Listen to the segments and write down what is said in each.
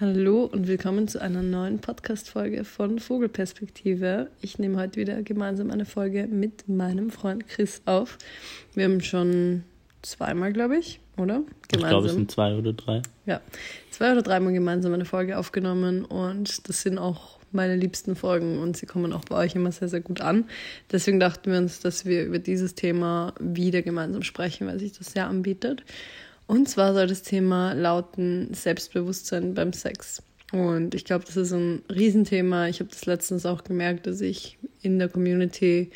Hallo und willkommen zu einer neuen Podcast-Folge von Vogelperspektive. Ich nehme heute wieder gemeinsam eine Folge mit meinem Freund Chris auf. Wir haben schon zweimal, glaube ich, oder? Gemeinsam. Ich glaube, es sind zwei oder drei. Ja, zwei oder dreimal gemeinsam eine Folge aufgenommen und das sind auch meine liebsten Folgen und sie kommen auch bei euch immer sehr, sehr gut an. Deswegen dachten wir uns, dass wir über dieses Thema wieder gemeinsam sprechen, weil sich das sehr anbietet. Und zwar soll das Thema lauten Selbstbewusstsein beim Sex. Und ich glaube, das ist ein Riesenthema. Ich habe das letztens auch gemerkt, dass ich in der Community,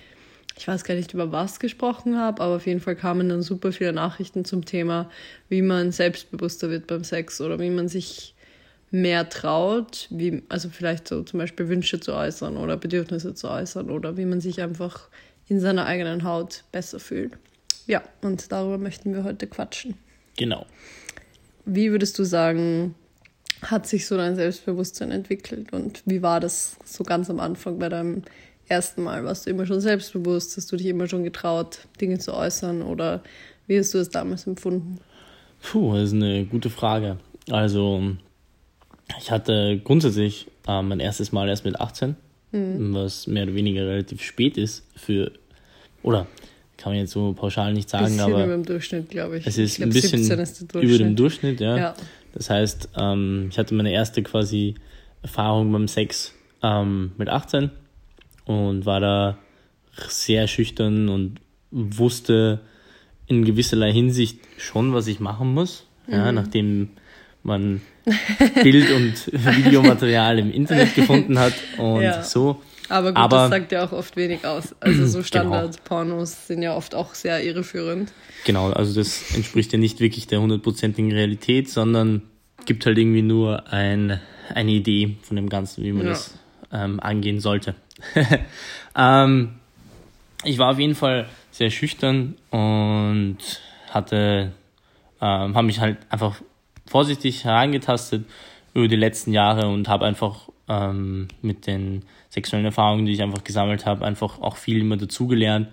ich weiß gar nicht über was gesprochen habe, aber auf jeden Fall kamen dann super viele Nachrichten zum Thema, wie man selbstbewusster wird beim Sex oder wie man sich mehr traut, wie, also vielleicht so zum Beispiel Wünsche zu äußern oder Bedürfnisse zu äußern oder wie man sich einfach in seiner eigenen Haut besser fühlt. Ja, und darüber möchten wir heute quatschen. Genau. Wie würdest du sagen, hat sich so dein Selbstbewusstsein entwickelt und wie war das so ganz am Anfang bei deinem ersten Mal? Warst du immer schon selbstbewusst? Hast du dich immer schon getraut, Dinge zu äußern oder wie hast du es damals empfunden? Puh, das ist eine gute Frage. Also, ich hatte grundsätzlich äh, mein erstes Mal erst mit 18, mhm. was mehr oder weniger relativ spät ist für, oder kann man jetzt so pauschal nicht sagen, bisschen aber über dem Durchschnitt, glaube ich. Es ist glaub, ein bisschen ist über dem Durchschnitt, ja. ja. Das heißt, ähm, ich hatte meine erste quasi Erfahrung beim Sex ähm, mit 18 und war da sehr schüchtern und wusste in gewisserlei Hinsicht schon, was ich machen muss. Mhm. Ja, nachdem man Bild- und Videomaterial im Internet gefunden hat und ja. so aber gut, Aber, das sagt ja auch oft wenig aus. Also so genau. Standard-Pornos genau. sind ja oft auch sehr irreführend. Genau, also das entspricht ja nicht wirklich der hundertprozentigen Realität, sondern gibt halt irgendwie nur ein, eine Idee von dem Ganzen, wie man ja. das ähm, angehen sollte. ähm, ich war auf jeden Fall sehr schüchtern und hatte, ähm, habe mich halt einfach vorsichtig herangetastet über die letzten Jahre und habe einfach ähm, mit den sexuellen Erfahrungen, die ich einfach gesammelt habe, einfach auch viel immer dazugelernt.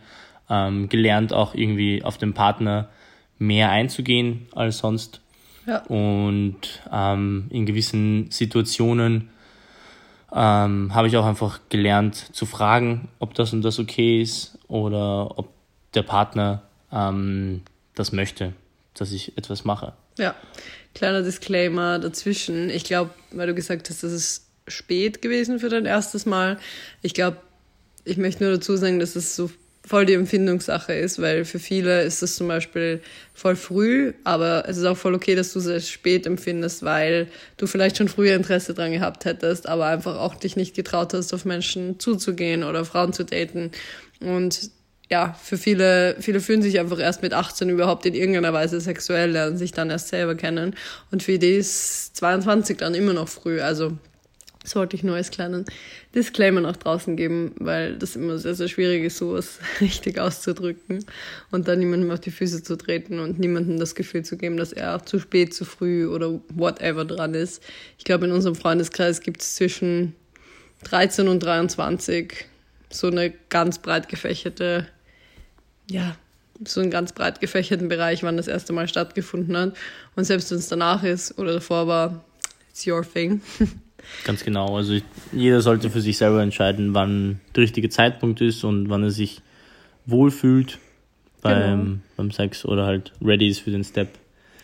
Ähm, gelernt auch irgendwie auf den Partner mehr einzugehen als sonst. Ja. Und ähm, in gewissen Situationen ähm, habe ich auch einfach gelernt zu fragen, ob das und das okay ist oder ob der Partner ähm, das möchte, dass ich etwas mache. Ja, kleiner Disclaimer dazwischen. Ich glaube, weil du gesagt hast, dass es spät gewesen für dein erstes Mal. Ich glaube, ich möchte nur dazu sagen, dass es so voll die Empfindungssache ist, weil für viele ist es zum Beispiel voll früh, aber es ist auch voll okay, dass du es spät empfindest, weil du vielleicht schon früher Interesse dran gehabt hättest, aber einfach auch dich nicht getraut hast, auf Menschen zuzugehen oder Frauen zu daten. Und ja, für viele, viele fühlen sich einfach erst mit 18 überhaupt in irgendeiner Weise sexuell, lernen sich dann erst selber kennen. Und für die ist 22 dann immer noch früh. Also das wollte ich nur als kleinen Disclaimer nach draußen geben, weil das immer sehr, sehr schwierig ist, sowas richtig auszudrücken und dann niemandem auf die Füße zu treten und niemandem das Gefühl zu geben, dass er zu spät, zu früh oder whatever dran ist. Ich glaube, in unserem Freundeskreis gibt es zwischen 13 und 23 so eine ganz breit gefächerte, ja, so einen ganz breit gefächerten Bereich, wann das erste Mal stattgefunden hat. Und selbst wenn es danach ist oder davor war, it's your thing. Ganz genau. Also ich, jeder sollte für sich selber entscheiden, wann der richtige Zeitpunkt ist und wann er sich wohlfühlt beim, genau. beim Sex oder halt ready ist für den Step.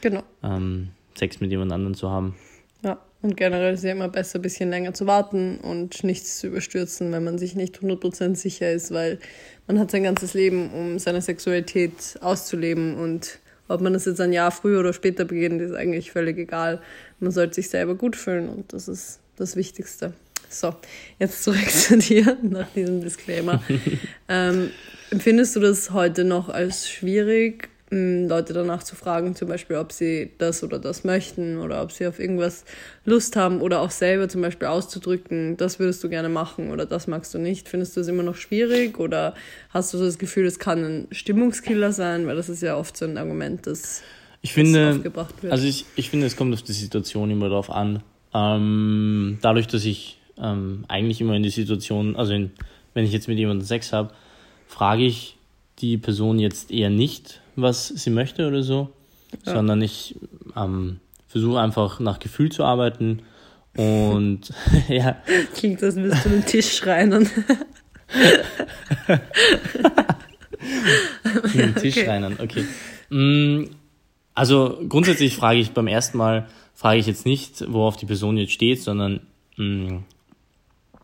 Genau. Ähm, Sex mit jemand anderem zu haben. Ja, und generell ist es ja immer besser, ein bisschen länger zu warten und nichts zu überstürzen, wenn man sich nicht 100% sicher ist, weil man hat sein ganzes Leben, um seine Sexualität auszuleben und ob man das jetzt ein Jahr früher oder später beginnt, ist eigentlich völlig egal. Man sollte sich selber gut fühlen und das ist das Wichtigste. So, jetzt zurück zu dir nach diesem Disclaimer. ähm, empfindest du das heute noch als schwierig, ähm, Leute danach zu fragen, zum Beispiel, ob sie das oder das möchten oder ob sie auf irgendwas Lust haben oder auch selber zum Beispiel auszudrücken, das würdest du gerne machen oder das magst du nicht? Findest du es immer noch schwierig oder hast du das Gefühl, es kann ein Stimmungskiller sein? Weil das ist ja oft so ein Argument, das, ich finde, aufgebracht wird. Also ich, ich finde, es kommt auf die Situation immer darauf an. Ähm, dadurch, dass ich ähm, eigentlich immer in die Situation, also in, wenn ich jetzt mit jemandem Sex habe, frage ich die Person jetzt eher nicht, was sie möchte oder so, ja. sondern ich ähm, versuche einfach nach Gefühl zu arbeiten Und ja. Klingt, als würdest du einen Tisch schreien. einen Tisch okay. reinen, okay. Mm, also grundsätzlich frage ich beim ersten Mal, frage ich jetzt nicht, worauf die Person jetzt steht, sondern mh, mm,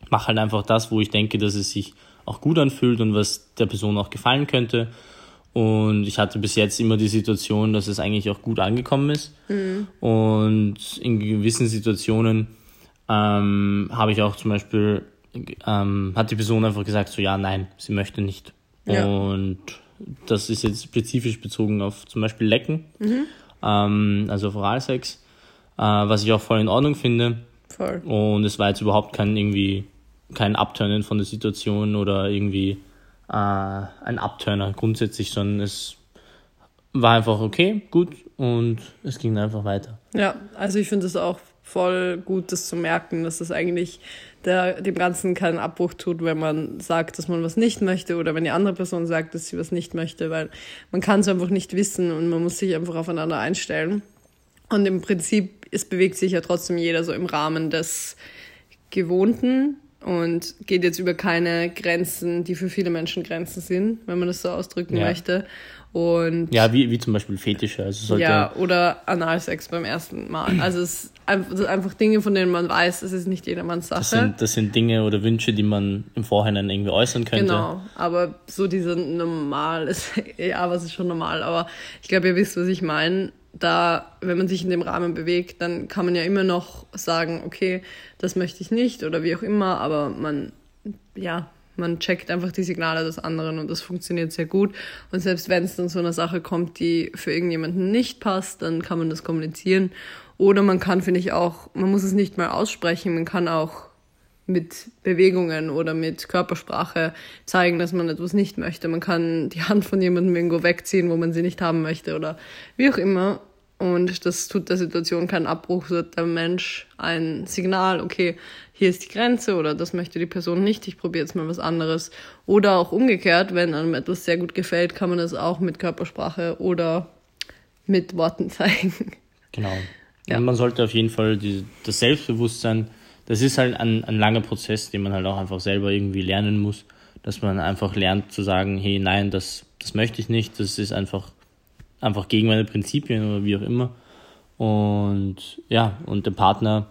mache halt einfach das, wo ich denke, dass es sich auch gut anfühlt und was der Person auch gefallen könnte. Und ich hatte bis jetzt immer die Situation, dass es eigentlich auch gut angekommen ist. Mhm. Und in gewissen Situationen ähm, habe ich auch zum Beispiel, ähm, hat die Person einfach gesagt, so ja, nein, sie möchte nicht. Ja. Und das ist jetzt spezifisch bezogen auf zum Beispiel Lecken, mhm. ähm, also auf Oralsex, äh, was ich auch voll in Ordnung finde. Voll. Und es war jetzt überhaupt kein irgendwie kein Abturnen von der Situation oder irgendwie äh, ein Abturner grundsätzlich, sondern es war einfach okay, gut und es ging einfach weiter. Ja, also ich finde es auch voll gut, das zu merken, dass das eigentlich der, dem Ganzen keinen Abbruch tut, wenn man sagt, dass man was nicht möchte oder wenn die andere Person sagt, dass sie was nicht möchte, weil man kann es einfach nicht wissen und man muss sich einfach aufeinander einstellen. Und im Prinzip, es bewegt sich ja trotzdem jeder so im Rahmen des Gewohnten und geht jetzt über keine Grenzen, die für viele Menschen Grenzen sind, wenn man das so ausdrücken ja. möchte. Und ja, wie, wie zum Beispiel Fetische. Also ja, oder Analsex beim ersten Mal. Also es sind einfach Dinge, von denen man weiß, es ist nicht jedermanns Sache. Das sind, das sind Dinge oder Wünsche, die man im Vorhinein irgendwie äußern könnte. Genau, aber so diese normal ist, ja, was ist schon normal, aber ich glaube, ihr wisst, was ich meine. Da, wenn man sich in dem Rahmen bewegt, dann kann man ja immer noch sagen, okay, das möchte ich nicht oder wie auch immer, aber man, ja, man checkt einfach die Signale des anderen und das funktioniert sehr gut. Und selbst wenn es dann zu einer Sache kommt, die für irgendjemanden nicht passt, dann kann man das kommunizieren. Oder man kann, finde ich auch, man muss es nicht mal aussprechen, man kann auch mit Bewegungen oder mit Körpersprache zeigen, dass man etwas nicht möchte. Man kann die Hand von jemandem irgendwo wegziehen, wo man sie nicht haben möchte oder wie auch immer. Und das tut der Situation keinen Abbruch, so hat der Mensch ein Signal, okay, hier ist die Grenze oder das möchte die Person nicht, ich probiere jetzt mal was anderes. Oder auch umgekehrt, wenn einem etwas sehr gut gefällt, kann man das auch mit Körpersprache oder mit Worten zeigen. Genau. Ja. Und man sollte auf jeden Fall die, das Selbstbewusstsein, das ist halt ein, ein langer Prozess, den man halt auch einfach selber irgendwie lernen muss, dass man einfach lernt zu sagen, hey, nein, das, das möchte ich nicht, das ist einfach einfach gegen meine Prinzipien oder wie auch immer. Und ja, und der Partner,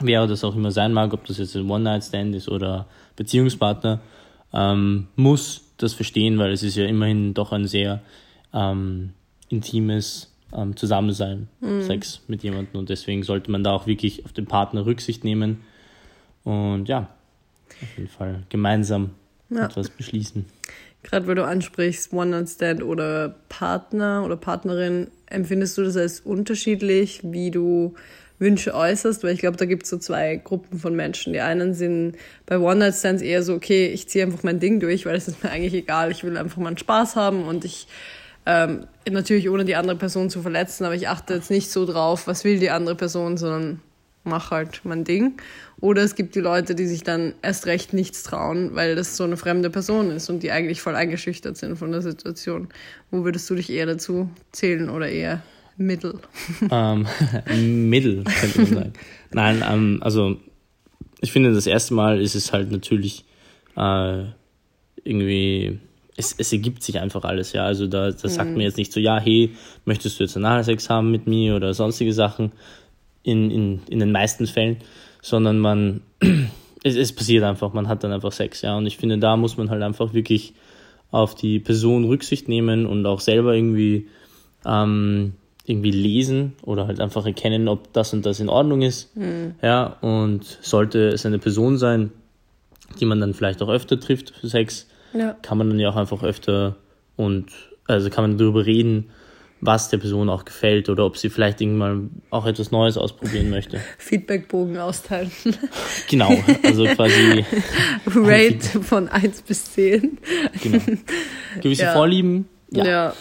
wer das auch immer sein mag, ob das jetzt ein One-Night-Stand ist oder Beziehungspartner, ähm, muss das verstehen, weil es ist ja immerhin doch ein sehr ähm, intimes ähm, Zusammensein, mhm. Sex mit jemandem. Und deswegen sollte man da auch wirklich auf den Partner Rücksicht nehmen und ja, auf jeden Fall gemeinsam ja. etwas beschließen. Gerade weil du ansprichst, One-Night-Stand oder Partner oder Partnerin, empfindest du das als unterschiedlich, wie du Wünsche äußerst? Weil ich glaube, da gibt es so zwei Gruppen von Menschen. Die einen sind bei One-Night-Stands eher so, okay, ich ziehe einfach mein Ding durch, weil es ist mir eigentlich egal, ich will einfach mal einen Spaß haben und ich ähm, natürlich ohne die andere Person zu verletzen, aber ich achte jetzt nicht so drauf, was will die andere Person, sondern mach halt mein Ding. Oder es gibt die Leute, die sich dann erst recht nichts trauen, weil das so eine fremde Person ist und die eigentlich voll eingeschüchtert sind von der Situation. Wo würdest du dich eher dazu zählen oder eher Mittel? Ähm, Mittel, könnte man sagen. Nein, ähm, also ich finde, das erste Mal ist es halt natürlich äh, irgendwie es, es ergibt sich einfach alles, ja. Also da, das sagt mhm. mir jetzt nicht so, ja, hey, möchtest du jetzt Analsex haben mit mir oder sonstige Sachen, in, in, in den meisten Fällen, sondern man, es, es passiert einfach, man hat dann einfach Sex, ja. Und ich finde, da muss man halt einfach wirklich auf die Person Rücksicht nehmen und auch selber irgendwie, ähm, irgendwie lesen oder halt einfach erkennen, ob das und das in Ordnung ist. Mhm. Ja, und sollte es eine Person sein, die man dann vielleicht auch öfter trifft für Sex, ja. kann man dann ja auch einfach öfter und also kann man darüber reden was der Person auch gefällt oder ob sie vielleicht irgendwann auch etwas Neues ausprobieren möchte. Feedbackbogen austeilen. Genau, also quasi. Rate von 1 bis 10. Genau. Gewisse ja. Vorlieben. Ja. ja.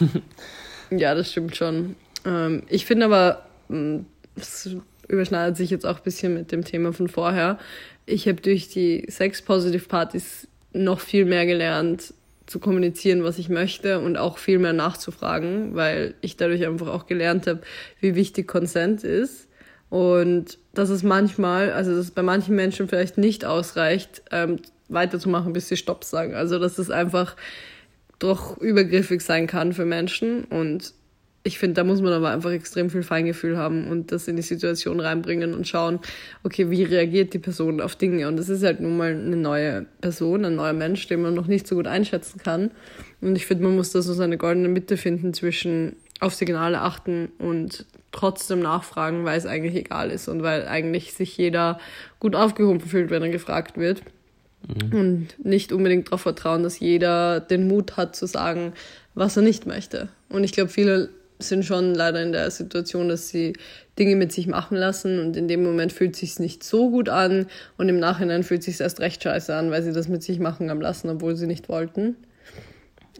ja. das stimmt schon. Ähm, ich finde aber, hm, es überschneidet sich jetzt auch ein bisschen mit dem Thema von vorher. Ich habe durch die Sex-Positive-Partys noch viel mehr gelernt, zu kommunizieren, was ich möchte und auch viel mehr nachzufragen, weil ich dadurch einfach auch gelernt habe, wie wichtig Consent ist Und dass es manchmal, also dass es bei manchen Menschen vielleicht nicht ausreicht, ähm, weiterzumachen, bis sie Stopp sagen. Also dass es einfach doch übergriffig sein kann für Menschen. Und ich finde, da muss man aber einfach extrem viel Feingefühl haben und das in die Situation reinbringen und schauen, okay, wie reagiert die Person auf Dinge. Und das ist halt nun mal eine neue Person, ein neuer Mensch, den man noch nicht so gut einschätzen kann. Und ich finde, man muss da so seine goldene Mitte finden zwischen auf Signale achten und trotzdem nachfragen, weil es eigentlich egal ist und weil eigentlich sich jeder gut aufgehoben fühlt, wenn er gefragt wird. Mhm. Und nicht unbedingt darauf vertrauen, dass jeder den Mut hat zu sagen, was er nicht möchte. Und ich glaube, viele sind schon leider in der Situation, dass sie Dinge mit sich machen lassen und in dem Moment fühlt sich nicht so gut an und im Nachhinein fühlt sich erst recht scheiße an, weil sie das mit sich machen haben lassen, obwohl sie nicht wollten.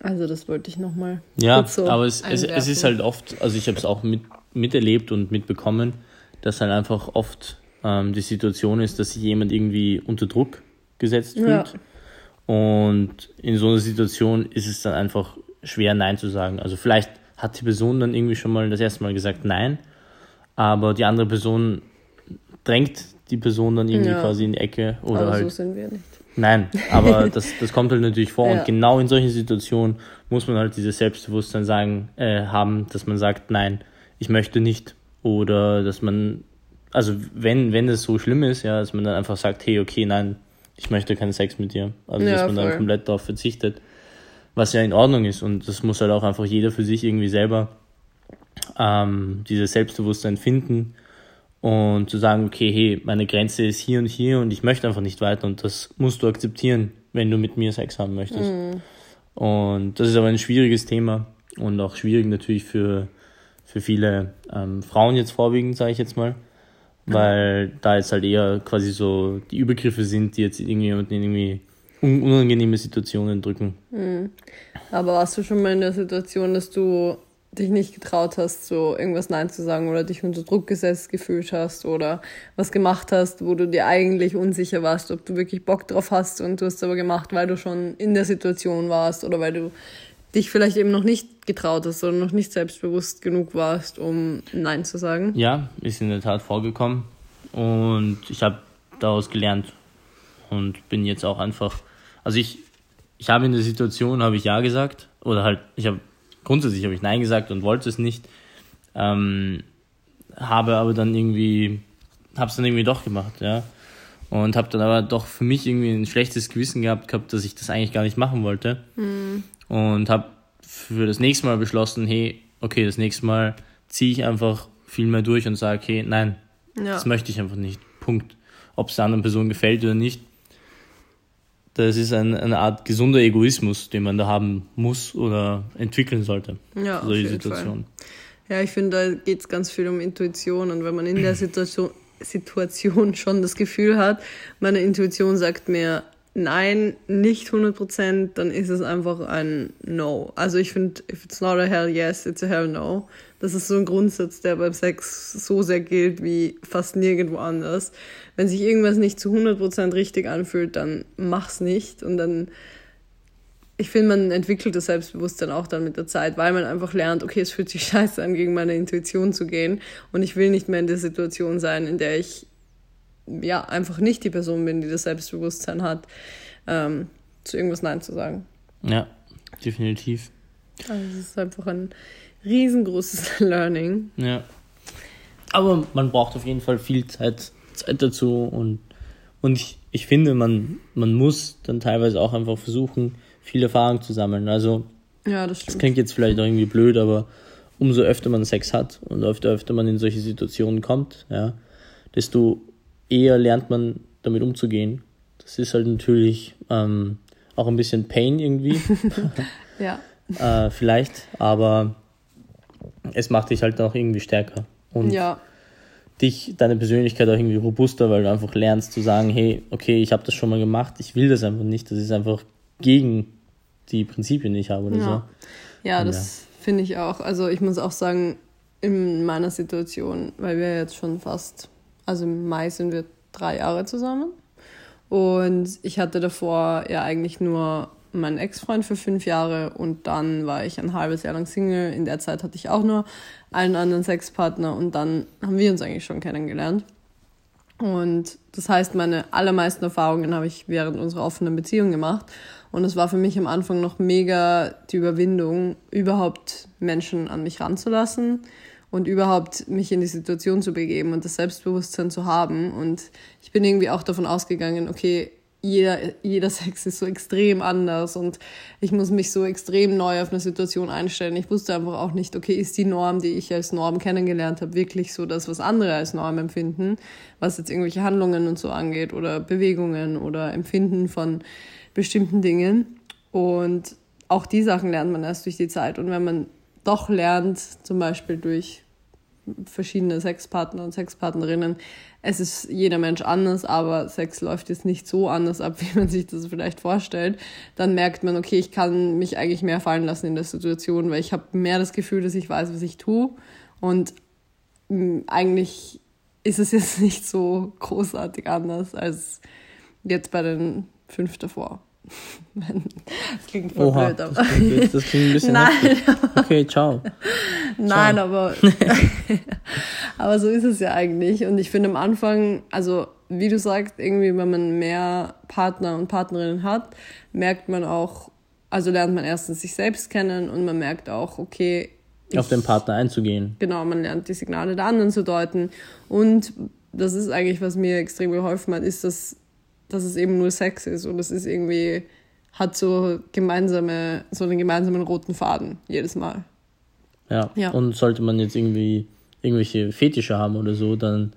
Also das wollte ich nochmal. Ja, so aber es, es, es, ist halt oft, also ich habe es auch mit, miterlebt und mitbekommen, dass halt einfach oft ähm, die Situation ist, dass sich jemand irgendwie unter Druck gesetzt fühlt. Ja. Und in so einer Situation ist es dann einfach schwer, Nein zu sagen. Also vielleicht hat die Person dann irgendwie schon mal das erste Mal gesagt Nein, aber die andere Person drängt die Person dann irgendwie ja. quasi in die Ecke oder aber halt. So sind wir nicht. Nein, aber das, das kommt halt natürlich vor ja. und genau in solchen Situationen muss man halt dieses Selbstbewusstsein sagen, äh, haben, dass man sagt, nein, ich möchte nicht. Oder dass man, also wenn, wenn es so schlimm ist, ja, dass man dann einfach sagt, hey, okay, nein, ich möchte keinen Sex mit dir. Also ja, dass man voll. dann komplett darauf verzichtet, was ja in Ordnung ist. Und das muss halt auch einfach jeder für sich irgendwie selber ähm, dieses Selbstbewusstsein finden und zu sagen, okay, hey, meine Grenze ist hier und hier und ich möchte einfach nicht weiter und das musst du akzeptieren, wenn du mit mir Sex haben möchtest. Mhm. Und das ist aber ein schwieriges Thema und auch schwierig natürlich für, für viele ähm, Frauen jetzt vorwiegend, sage ich jetzt mal, weil da jetzt halt eher quasi so die Übergriffe sind, die jetzt irgendwie irgendwie unangenehme Situationen drücken. Mhm. Aber warst du schon mal in der Situation, dass du dich nicht getraut hast, so irgendwas Nein zu sagen oder dich unter Druck gesetzt gefühlt hast oder was gemacht hast, wo du dir eigentlich unsicher warst, ob du wirklich Bock drauf hast und du hast es aber gemacht, weil du schon in der Situation warst oder weil du dich vielleicht eben noch nicht getraut hast oder noch nicht selbstbewusst genug warst, um Nein zu sagen? Ja, ist in der Tat vorgekommen und ich habe daraus gelernt und bin jetzt auch einfach, also ich, ich habe in der Situation, habe ich Ja gesagt oder halt, ich habe grundsätzlich habe ich Nein gesagt und wollte es nicht. Ähm, habe aber dann irgendwie, habe es dann irgendwie doch gemacht, ja. Und habe dann aber doch für mich irgendwie ein schlechtes Gewissen gehabt, gehabt dass ich das eigentlich gar nicht machen wollte. Mhm. Und habe für das nächste Mal beschlossen, hey, okay, das nächste Mal ziehe ich einfach viel mehr durch und sage, hey, nein, ja. das möchte ich einfach nicht. Punkt. Ob es der anderen Person gefällt oder nicht, das ist ein, eine Art gesunder Egoismus, den man da haben muss oder entwickeln sollte. Ja, solche Situationen. Ja, ich finde, da geht es ganz viel um Intuition und wenn man in der Situation, Situation schon das Gefühl hat, meine Intuition sagt mir, nein, nicht 100%, dann ist es einfach ein No. Also ich finde, if it's not a hell yes, it's a hell no. Das ist so ein Grundsatz, der beim Sex so sehr gilt wie fast nirgendwo anders. Wenn sich irgendwas nicht zu 100% richtig anfühlt, dann mach's nicht und dann ich finde, man entwickelt das Selbstbewusstsein auch dann mit der Zeit, weil man einfach lernt, okay, es fühlt sich scheiße an, gegen meine Intuition zu gehen und ich will nicht mehr in der Situation sein, in der ich ja, einfach nicht die Person bin, die das Selbstbewusstsein hat, ähm, zu irgendwas Nein zu sagen. Ja, definitiv. Also es ist einfach ein riesengroßes Learning. Ja. Aber man braucht auf jeden Fall viel Zeit, Zeit dazu und, und ich, ich finde, man, man muss dann teilweise auch einfach versuchen, viel Erfahrung zu sammeln. Also, ja, das, das klingt jetzt vielleicht auch irgendwie blöd, aber umso öfter man Sex hat und öfter öfter man in solche Situationen kommt, ja, desto eher lernt man damit umzugehen. Das ist halt natürlich ähm, auch ein bisschen Pain irgendwie. ja. äh, vielleicht, aber es macht dich halt auch irgendwie stärker. Und ja. dich, deine Persönlichkeit auch irgendwie robuster, weil du einfach lernst zu sagen, hey, okay, ich habe das schon mal gemacht, ich will das einfach nicht. Das ist einfach gegen die Prinzipien, die ich habe oder ja. so. Ja, Und das ja. finde ich auch. Also ich muss auch sagen, in meiner Situation, weil wir jetzt schon fast, also im Mai sind wir drei Jahre zusammen. Und ich hatte davor ja eigentlich nur meinen Ex-Freund für fünf Jahre und dann war ich ein halbes Jahr lang Single. In der Zeit hatte ich auch nur einen anderen Sexpartner und dann haben wir uns eigentlich schon kennengelernt. Und das heißt, meine allermeisten Erfahrungen habe ich während unserer offenen Beziehung gemacht. Und es war für mich am Anfang noch mega die Überwindung, überhaupt Menschen an mich ranzulassen und überhaupt mich in die Situation zu begeben und das Selbstbewusstsein zu haben. Und ich bin irgendwie auch davon ausgegangen, okay, jeder, jeder Sex ist so extrem anders und ich muss mich so extrem neu auf eine Situation einstellen. Ich wusste einfach auch nicht, okay, ist die Norm, die ich als Norm kennengelernt habe, wirklich so das, was andere als Norm empfinden, was jetzt irgendwelche Handlungen und so angeht oder Bewegungen oder Empfinden von bestimmten Dingen. Und auch die Sachen lernt man erst durch die Zeit. Und wenn man doch lernt, zum Beispiel durch verschiedene Sexpartner und Sexpartnerinnen. Es ist jeder Mensch anders, aber Sex läuft jetzt nicht so anders ab, wie man sich das vielleicht vorstellt. Dann merkt man, okay, ich kann mich eigentlich mehr fallen lassen in der Situation, weil ich habe mehr das Gefühl, dass ich weiß, was ich tue. Und mm, eigentlich ist es jetzt nicht so großartig anders als jetzt bei den fünf davor. Das klingt voll Oha, blöd, aber. Das klingt, das klingt ein bisschen. Nein. Okay, ciao. Nein, ciao. aber. aber so ist es ja eigentlich. Und ich finde am Anfang, also wie du sagst, irgendwie, wenn man mehr Partner und Partnerinnen hat, merkt man auch, also lernt man erstens sich selbst kennen und man merkt auch, okay. Ich, auf den Partner einzugehen. Genau, man lernt die Signale der anderen zu deuten. Und das ist eigentlich, was mir extrem geholfen hat, ist, dass dass es eben nur Sex ist und es ist irgendwie, hat so gemeinsame, so einen gemeinsamen roten Faden jedes Mal. Ja. ja. Und sollte man jetzt irgendwie irgendwelche Fetische haben oder so, dann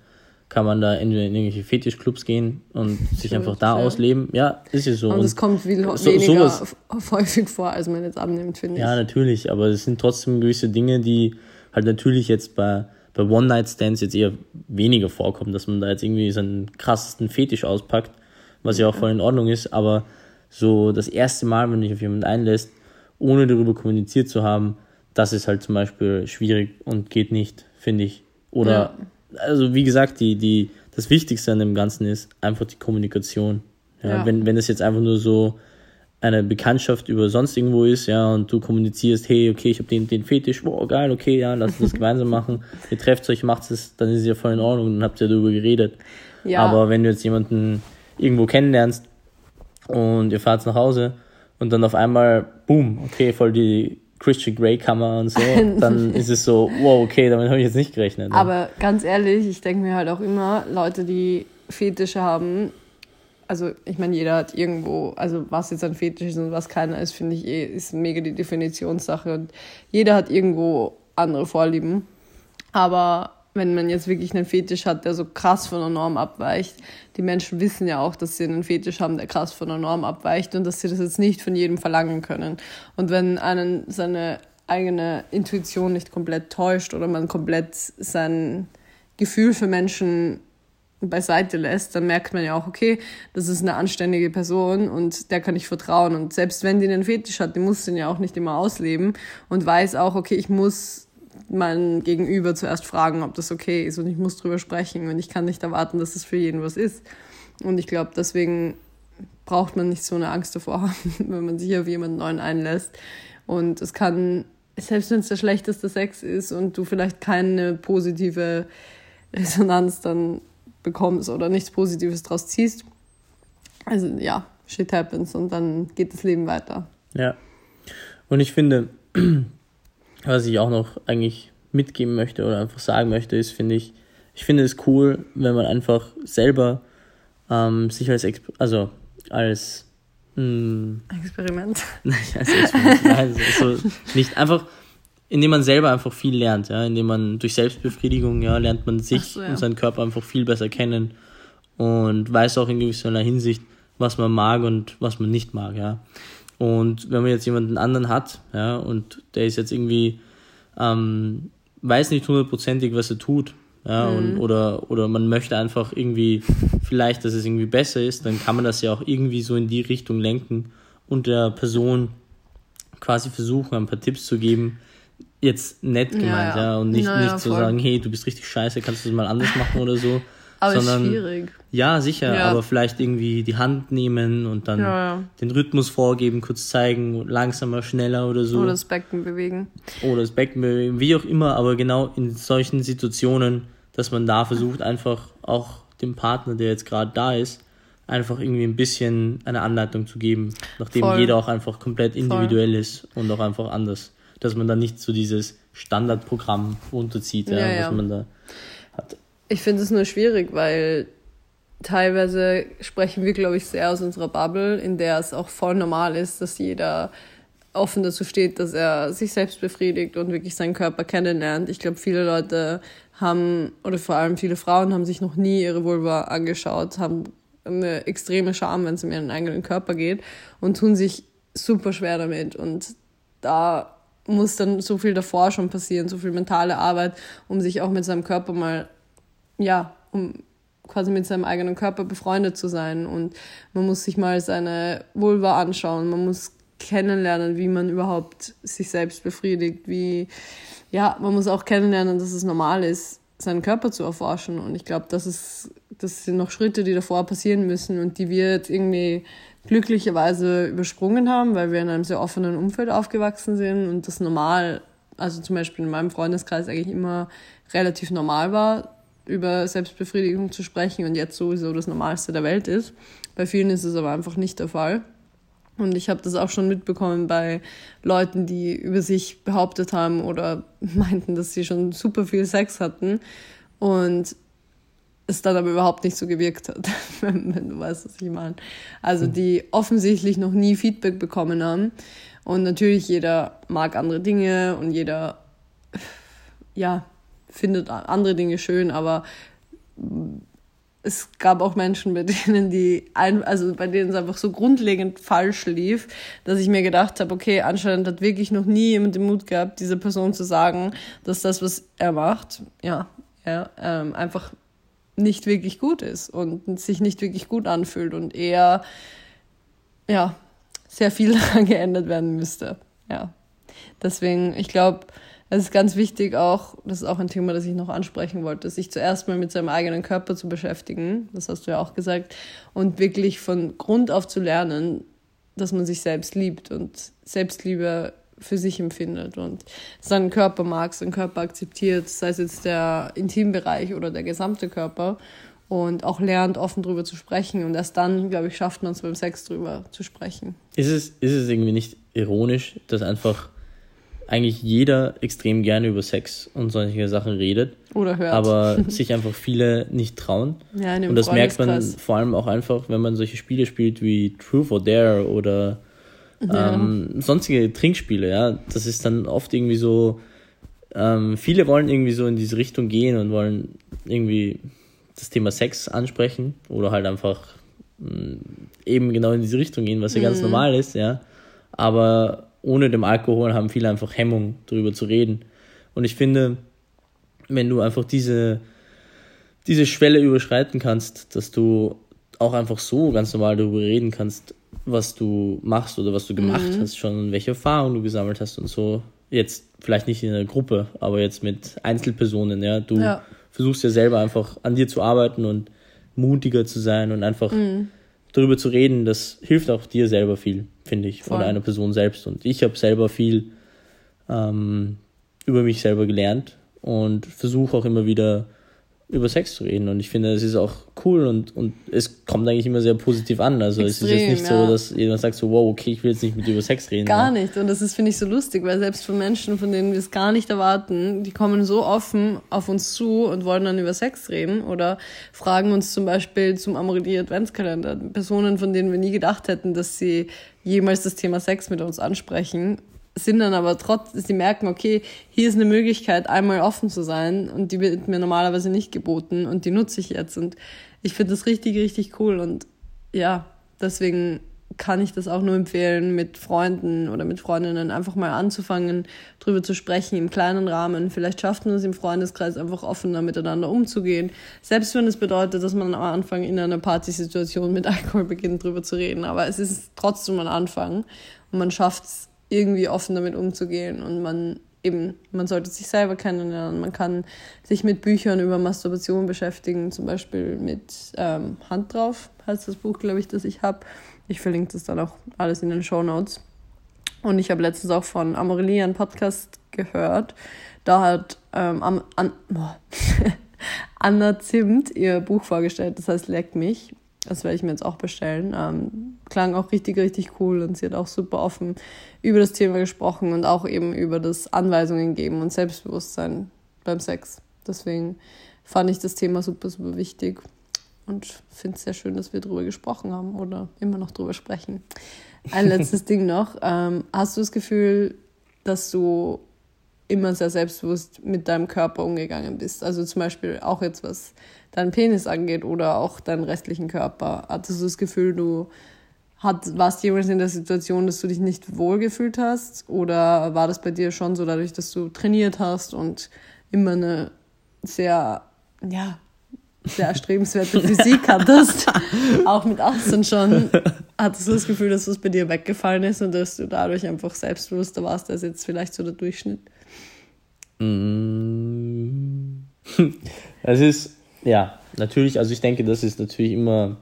kann man da entweder in irgendwelche Fetischclubs gehen und sich einfach da ja. ausleben. Ja, ist ja so. Und es kommt viel so, weniger sowas, häufig vor, als man jetzt annimmt, finde ich. Ja, natürlich, aber es sind trotzdem gewisse Dinge, die halt natürlich jetzt bei, bei One-Night-Stands jetzt eher weniger vorkommen, dass man da jetzt irgendwie seinen krassesten Fetisch auspackt was ja auch voll in Ordnung ist, aber so das erste Mal, wenn du dich auf jemanden einlässt, ohne darüber kommuniziert zu haben, das ist halt zum Beispiel schwierig und geht nicht, finde ich. Oder, ja. also wie gesagt, die, die, das Wichtigste an dem Ganzen ist einfach die Kommunikation. Ja, ja. Wenn, wenn es jetzt einfach nur so eine Bekanntschaft über sonst irgendwo ist, ja, und du kommunizierst, hey, okay, ich habe den, den Fetisch, wow, geil, okay, ja, lass uns das gemeinsam machen, ihr trefft euch, macht es, dann ist es ja voll in Ordnung, dann habt ihr darüber geredet. Ja. Aber wenn du jetzt jemanden irgendwo kennenlernst und ihr fahrt nach Hause und dann auf einmal, boom, okay, voll die Christian Grey Kammer und so, dann ist es so, wow, okay, damit habe ich jetzt nicht gerechnet. Ne? Aber ganz ehrlich, ich denke mir halt auch immer, Leute, die Fetische haben, also ich meine, jeder hat irgendwo, also was jetzt ein Fetisch ist und was keiner ist, finde ich eh, ist mega die Definitionssache und jeder hat irgendwo andere Vorlieben. Aber wenn man jetzt wirklich einen Fetisch hat, der so krass von der Norm abweicht. Die Menschen wissen ja auch, dass sie einen Fetisch haben, der krass von der Norm abweicht und dass sie das jetzt nicht von jedem verlangen können. Und wenn einen seine eigene Intuition nicht komplett täuscht oder man komplett sein Gefühl für Menschen beiseite lässt, dann merkt man ja auch, okay, das ist eine anständige Person und der kann ich vertrauen. Und selbst wenn die einen Fetisch hat, die muss den ja auch nicht immer ausleben und weiß auch, okay, ich muss mein Gegenüber zuerst fragen, ob das okay ist und ich muss drüber sprechen und ich kann nicht erwarten, dass es für jeden was ist. Und ich glaube, deswegen braucht man nicht so eine Angst davor haben, wenn man sich auf jemanden neuen einlässt. Und es kann, selbst wenn es der schlechteste Sex ist und du vielleicht keine positive Resonanz dann bekommst oder nichts Positives draus ziehst, also ja, shit happens und dann geht das Leben weiter. Ja. Und ich finde, was ich auch noch eigentlich mitgeben möchte oder einfach sagen möchte, ist, finde ich, ich finde es cool, wenn man einfach selber ähm, sich als, Exper also als mh, hm, Experiment. Nicht als Experiment, nein, so, nicht einfach, indem man selber einfach viel lernt, ja, indem man durch Selbstbefriedigung, ja, lernt man sich so, ja. und seinen Körper einfach viel besser kennen und weiß auch in gewisser Hinsicht, was man mag und was man nicht mag, ja. Und wenn man jetzt jemanden anderen hat, ja, und der ist jetzt irgendwie, ähm, weiß nicht hundertprozentig, was er tut, ja, mhm. und, oder, oder man möchte einfach irgendwie vielleicht, dass es irgendwie besser ist, dann kann man das ja auch irgendwie so in die Richtung lenken und der Person quasi versuchen, ein paar Tipps zu geben, jetzt nett gemeint, ja, ja. ja und nicht, ja, nicht zu sagen, hey, du bist richtig scheiße, kannst du das mal anders machen oder so, Aber sondern, ist schwierig. Ja, sicher, Ja. aber vielleicht irgendwie die Hand nehmen und dann Ja, den Rhythmus vorgeben, kurz zeigen, langsamer, schneller oder so. Oder das Becken bewegen. oder das Becken bewegen, wie auch immer, aber genau in solchen Situationen, dass man da versucht, einfach auch dem Partner, der jetzt gerade da ist, einfach irgendwie ein bisschen eine Anleitung zu geben, nachdem Voll. jeder auch einfach komplett individuell ist und auch einfach anders. Dass man dann nicht so dieses Standardprogramm runterzieht, ja, was man da hat. Ich finde es nur schwierig, weil teilweise sprechen wir, glaube ich, sehr aus unserer Bubble, in der es auch voll normal ist, dass jeder offen dazu steht, dass er sich selbst befriedigt und wirklich seinen Körper kennenlernt. Ich glaube, viele Leute haben, oder vor allem viele Frauen haben sich noch nie ihre Vulva angeschaut, haben eine extreme Scham, wenn es um ihren eigenen Körper geht und tun sich super schwer damit. Und da muss dann so viel davor schon passieren, so viel mentale Arbeit, um sich auch mit seinem Körper mal ja, um quasi mit seinem eigenen Körper befreundet zu sein. Und man muss sich mal seine Vulva anschauen. Man muss kennenlernen, wie man überhaupt sich selbst befriedigt. Wie, ja, man muss auch kennenlernen, dass es normal ist, seinen Körper zu erforschen. Und ich glaube, das ist, das sind noch Schritte, die davor passieren müssen und die wir jetzt irgendwie glücklicherweise übersprungen haben, weil wir in einem sehr offenen Umfeld aufgewachsen sind und das normal, also zum Beispiel in meinem Freundeskreis eigentlich immer relativ normal war, über Selbstbefriedigung zu sprechen und jetzt sowieso das Normalste der Welt ist. Bei vielen ist es aber einfach nicht der Fall. Und ich habe das auch schon mitbekommen bei Leuten, die über sich behauptet haben oder meinten, dass sie schon super viel Sex hatten und es dann aber überhaupt nicht so gewirkt hat, wenn, du weißt, was ich meine. Also die offensichtlich noch nie Feedback bekommen haben. Und natürlich jeder mag andere Dinge und jeder, ja, findet andere Dinge schön, aber es gab auch Menschen, bei denen die ein, also bei denen es einfach so grundlegend falsch lief, dass ich mir gedacht habe, okay, anscheinend hat wirklich noch nie jemand den Mut gehabt, dieser Person zu sagen, dass das, was er macht, ja, ja ähm, einfach nicht wirklich gut ist und sich nicht wirklich gut anfühlt und eher ja sehr viel daran geändert werden müsste. Ja, deswegen, ich glaube, es ist ganz wichtig auch, das ist auch ein Thema, das ich noch ansprechen wollte, sich zuerst mal mit seinem eigenen Körper zu beschäftigen, das hast du ja auch gesagt, und wirklich von Grund auf zu lernen, dass man sich selbst liebt und Selbstliebe für sich empfindet und seinen Körper mag, seinen Körper akzeptiert, sei es jetzt der Intimbereich oder der gesamte Körper. Und auch lernt, offen drüber zu sprechen. Und erst dann, glaube ich, schafft man es beim Sex drüber zu sprechen. Ist es, ist es irgendwie nicht ironisch, dass einfach eigentlich jeder extrem gerne über Sex und solche Sachen redet, Oder hört. aber sich einfach viele nicht trauen. Ja, in dem und das merkt man vor allem auch einfach, wenn man solche Spiele spielt wie Truth or Dare oder Ja. ähm, sonstige Trinkspiele, ja. Das ist dann oft irgendwie so, ähm, viele wollen irgendwie so in diese Richtung gehen und wollen irgendwie das Thema Sex ansprechen oder halt einfach mh, eben genau in diese Richtung gehen, was ja ganz normal ist, ja. Aber ohne dem Alkohol haben viele einfach Hemmung, darüber zu reden. Und ich finde, wenn du einfach diese, diese Schwelle überschreiten kannst, dass du auch einfach so ganz normal darüber reden kannst, was du machst oder was du gemacht Mhm. hast, schon welche Erfahrungen du gesammelt hast und so. Jetzt vielleicht nicht in einer Gruppe, aber jetzt mit Einzelpersonen, ja. Du Ja. versuchst ja selber einfach an dir zu arbeiten und mutiger zu sein und einfach Mhm. darüber zu reden, das hilft auch dir selber viel, finde ich, Voll. oder einer Person selbst. Und ich habe selber viel ähm, über mich selber gelernt und versuche auch immer wieder über Sex zu reden. Und ich finde, es ist auch cool und, und es kommt eigentlich immer sehr positiv an. Also es ist jetzt Extrem, nicht ja. so, dass jemand sagt so, wow, okay, ich will jetzt nicht mit dir über Sex reden. Gar ja. nicht. Und das ist, finde ich, so lustig, weil selbst von Menschen, von denen wir es gar nicht erwarten, die kommen so offen auf uns zu und wollen dann über Sex reden oder fragen uns zum Beispiel zum Amorelie Adventskalender. Personen, von denen wir nie gedacht hätten, dass sie jemals das Thema Sex mit uns ansprechen, sind dann aber trotzdem, sie merken, okay, hier ist eine Möglichkeit, einmal offen zu sein und die wird mir normalerweise nicht geboten und die nutze ich jetzt. Und ich finde das richtig, richtig cool und ja, deswegen kann ich das auch nur empfehlen, mit Freunden oder mit Freundinnen einfach mal anzufangen, drüber zu sprechen im kleinen Rahmen. Vielleicht schafft man es im Freundeskreis einfach offener miteinander umzugehen. Selbst wenn es bedeutet, dass man am Anfang in einer Partysituation mit Alkohol beginnt, drüber zu reden. Aber es ist trotzdem ein Anfang und man schafft es irgendwie offen damit umzugehen und man eben, man sollte sich selber kennenlernen. Man kann sich mit Büchern über Masturbation beschäftigen, zum Beispiel mit ähm, Hand drauf, heißt das Buch, glaube ich, das ich habe. Ich verlinke das dann auch alles in den Show Notes. Und ich habe letztens auch von Amorelie einen Podcast gehört. Da hat ähm, an, an, Anna Zimt ihr Buch vorgestellt, das heißt Leck mich. Das werde ich mir jetzt auch bestellen. Ähm, klang auch richtig, richtig cool und sie hat auch super offen über das Thema gesprochen und auch eben über das Anweisungen geben und Selbstbewusstsein beim Sex. Deswegen fand ich das Thema super, super wichtig und finde es sehr schön, dass wir darüber gesprochen haben oder immer noch darüber sprechen. Ein letztes Ding noch. Ähm, hast du das Gefühl, dass du immer sehr selbstbewusst mit deinem Körper umgegangen bist? Also zum Beispiel auch jetzt, was deinen Penis angeht oder auch deinen restlichen Körper. Hattest du das Gefühl, du hat, warst jemals in der Situation, dass du dich nicht wohlgefühlt hast? Oder war das bei dir schon so, dadurch, dass du trainiert hast und immer eine sehr, ja, sehr erstrebenswerte Physik hattest, auch mit 18 schon, hattest du das Gefühl, dass das bei dir weggefallen ist und dass du dadurch einfach selbstbewusster warst als jetzt vielleicht so der Durchschnitt? Mm. Es ist ja, natürlich, also ich denke, das ist natürlich immer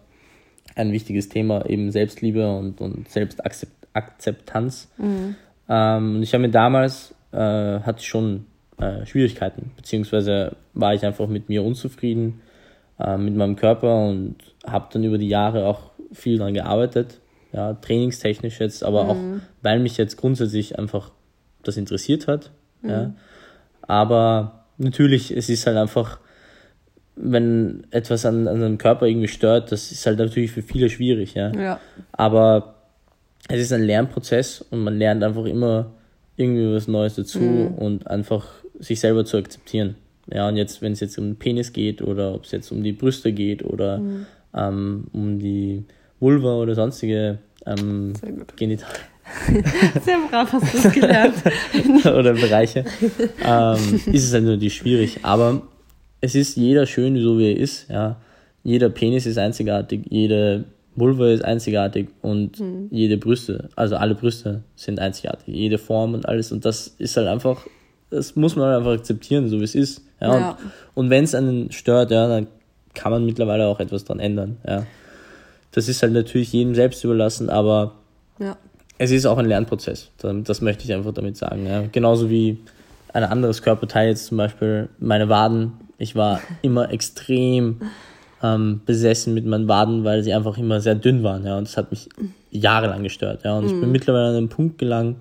ein wichtiges Thema, eben Selbstliebe und, und Selbstakzeptanz. Mhm. Ähm, ich habe mir damals, äh, hatte ich schon äh, Schwierigkeiten, beziehungsweise war ich einfach mit mir unzufrieden, äh, mit meinem Körper und habe dann über die Jahre auch viel daran gearbeitet, ja, trainingstechnisch jetzt, aber mhm. auch, weil mich jetzt grundsätzlich einfach das interessiert hat, mhm. ja. Aber natürlich, es ist halt einfach, wenn etwas an, an einem Körper irgendwie stört, das ist halt natürlich für viele schwierig, ja. ja. Aber es ist ein Lernprozess und man lernt einfach immer irgendwie was Neues dazu mhm. und einfach sich selber zu akzeptieren. Ja, und jetzt, wenn es jetzt um den Penis geht oder ob es jetzt um die Brüste geht oder mhm. ähm, um die Vulva oder sonstige ähm, Genitalien. Sehr brav hast du es gelernt. oder Bereiche. Ähm, ist es halt natürlich schwierig. Aber es ist jeder schön, so wie er ist. Ja. Jeder Penis ist einzigartig, jede Vulva ist einzigartig und mhm. jede Brüste, also alle Brüste sind einzigartig, jede Form und alles. Und das ist halt einfach, das muss man einfach akzeptieren, so wie es ist. Ja. ja. Und, und wenn es einen stört, ja, dann kann man mittlerweile auch etwas dran ändern. Ja. Das ist halt natürlich jedem selbst überlassen, aber ja. es ist auch ein Lernprozess. Das möchte ich einfach damit sagen. Ja. Genauso wie ein anderes Körperteil, jetzt zum Beispiel meine Waden, ich war immer extrem ähm, besessen mit meinen Waden, weil sie einfach immer sehr dünn waren. Ja, und das hat mich jahrelang gestört. Ja, und ich bin mhm. mittlerweile an einem Punkt gelangt,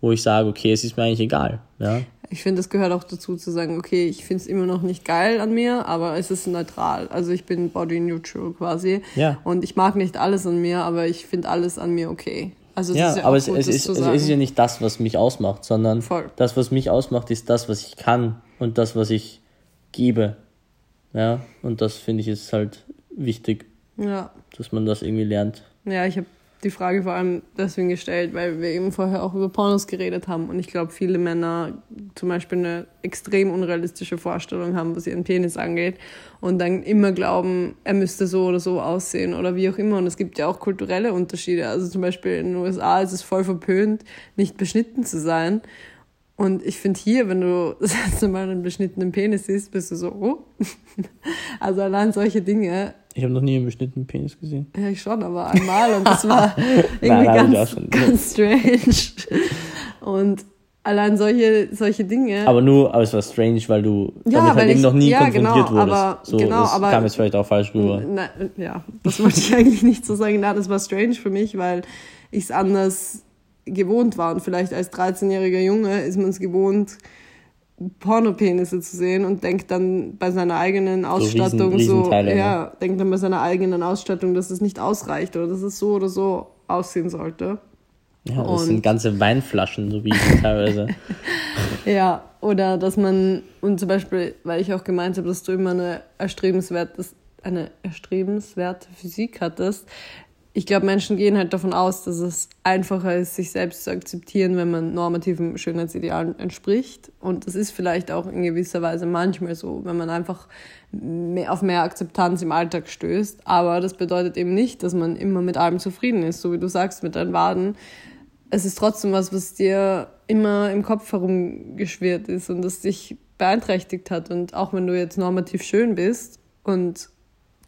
wo ich sage, okay, es ist mir eigentlich egal. Ja. Ich finde, das gehört auch dazu zu sagen, okay, ich finde es immer noch nicht geil an mir, aber es ist neutral. Also ich bin body neutral quasi. Ja. Und ich mag nicht alles an mir, aber ich finde alles an mir okay. Also ja, ja aber es, gut, es, ist, es ist ja nicht das, was mich ausmacht, sondern Voll. das, was mich ausmacht, ist das, was ich kann und das, was ich gebe. Ja, und das finde ich ist halt wichtig, ja. dass man das irgendwie lernt. Ja, ich habe die Frage vor allem deswegen gestellt, weil wir eben vorher auch über Pornos geredet haben und ich glaube, viele Männer zum Beispiel eine extrem unrealistische Vorstellung haben, was ihren Penis angeht und dann immer glauben, er müsste so oder so aussehen oder wie auch immer. Und es gibt ja auch kulturelle Unterschiede. Also zum Beispiel in den USA ist es voll verpönt, nicht beschnitten zu sein. Und ich finde hier, wenn du das erste Mal einen beschnittenen Penis siehst, bist du so, oh. Also allein solche Dinge. Ich habe noch nie einen beschnittenen Penis gesehen. Ja, ich schon, aber einmal und das war irgendwie Nein, ganz, ganz strange. Und allein solche, solche Dinge. Aber nur, aber es war strange, weil du ja, damit halt eben noch nie ja, konfrontiert genau, wurdest. Aber, so, genau, das aber, kam jetzt vielleicht auch falsch rüber. Na, ja, das wollte ich eigentlich nicht so sagen. Na, das war strange für mich, weil ich es anders gewohnt waren. Vielleicht als 13-jähriger Junge ist man es gewohnt, Pornopenisse zu sehen und denkt dann bei seiner eigenen Ausstattung so, riesen, riesen ja, ne? denkt dann bei seiner eigenen Ausstattung, dass es nicht ausreicht oder dass es so oder so aussehen sollte. Ja, das und, sind ganze Weinflaschen, so wie teilweise. ja, oder dass man, und zum Beispiel, weil ich auch gemeint habe, dass du immer eine erstrebenswerte, eine erstrebenswerte Physik hattest, ich glaube, Menschen gehen halt davon aus, dass es einfacher ist, sich selbst zu akzeptieren, wenn man normativen Schönheitsidealen entspricht. Und das ist vielleicht auch in gewisser Weise manchmal so, wenn man einfach mehr auf mehr Akzeptanz im Alltag stößt. Aber das bedeutet eben nicht, dass man immer mit allem zufrieden ist, so wie du sagst mit deinen Waden. Es ist trotzdem was, was dir immer im Kopf herumgeschwirrt ist und das dich beeinträchtigt hat. Und auch wenn du jetzt normativ schön bist und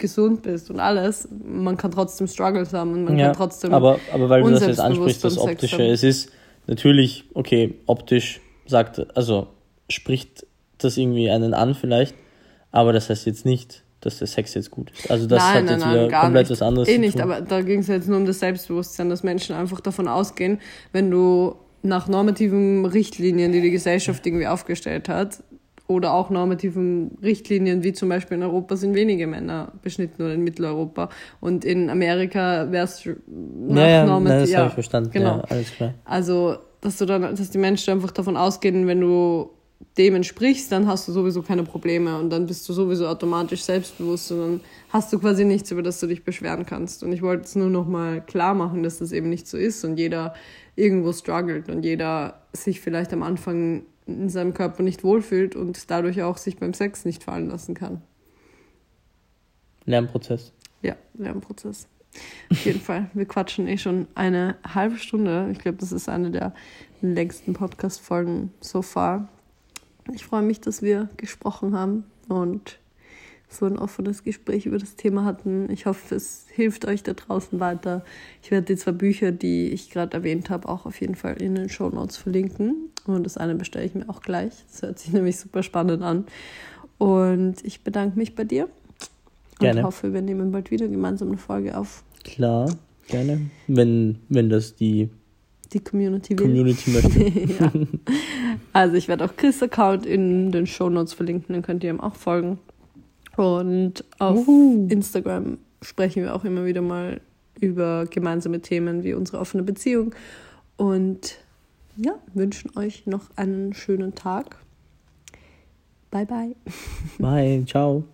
gesund bist und alles, man kann trotzdem Struggles haben und man ja, kann trotzdem. Aber, aber weil du das jetzt ansprichst, das Optische, es ist natürlich, okay, optisch sagt, also spricht das irgendwie einen an vielleicht, aber das heißt jetzt nicht, dass der Sex jetzt gut ist. Also das nein, hat nein, jetzt nein, wieder komplett nicht. was anderes. Eh nicht, aber da ging es jetzt nur um das Selbstbewusstsein, dass Menschen einfach davon ausgehen, wenn du nach normativen Richtlinien, die die Gesellschaft irgendwie aufgestellt hat, oder auch normativen Richtlinien, wie zum Beispiel in Europa sind wenige Männer beschnitten oder in Mitteleuropa. Und in Amerika wäre es nach ja, ja, normativ. das ja, habe ich verstanden. Genau. Ja, alles klar. Also, dass du dann, dass die Menschen einfach davon ausgehen, wenn du dem entsprichst, dann hast du sowieso keine Probleme und dann bist du sowieso automatisch selbstbewusst und dann hast du quasi nichts, über das du dich beschweren kannst. Und ich wollte es nur noch mal klar machen, dass das eben nicht so ist und jeder irgendwo struggelt und jeder sich vielleicht am Anfang in seinem Körper nicht wohlfühlt und dadurch auch sich beim Sex nicht fallen lassen kann. Lernprozess. Ja, Lernprozess. Auf jeden Fall. Wir quatschen eh schon eine halbe Stunde. Ich glaube, das ist eine der längsten Podcast-Folgen so far. Ich freue mich, dass wir gesprochen haben und so ein offenes Gespräch über das Thema hatten. Ich hoffe, es hilft euch da draußen weiter. Ich werde die zwei Bücher, die ich gerade erwähnt habe, auch auf jeden Fall in den Show Notes verlinken. Und das eine bestelle ich mir auch gleich. Das hört sich nämlich super spannend an. Und ich bedanke mich bei dir. Gerne. Und hoffe, wir nehmen bald wieder gemeinsam eine Folge auf. Klar, gerne. Wenn, wenn das die die Community will. Community möchte. ja. Also ich werde auch Chris' Account in den Show Notes verlinken, dann könnt ihr ihm auch folgen. Und auf Uhu. Instagram sprechen wir auch immer wieder mal über gemeinsame Themen wie unsere offene Beziehung. Und ja, wünschen euch noch einen schönen Tag. Bye, bye. Bye, ciao.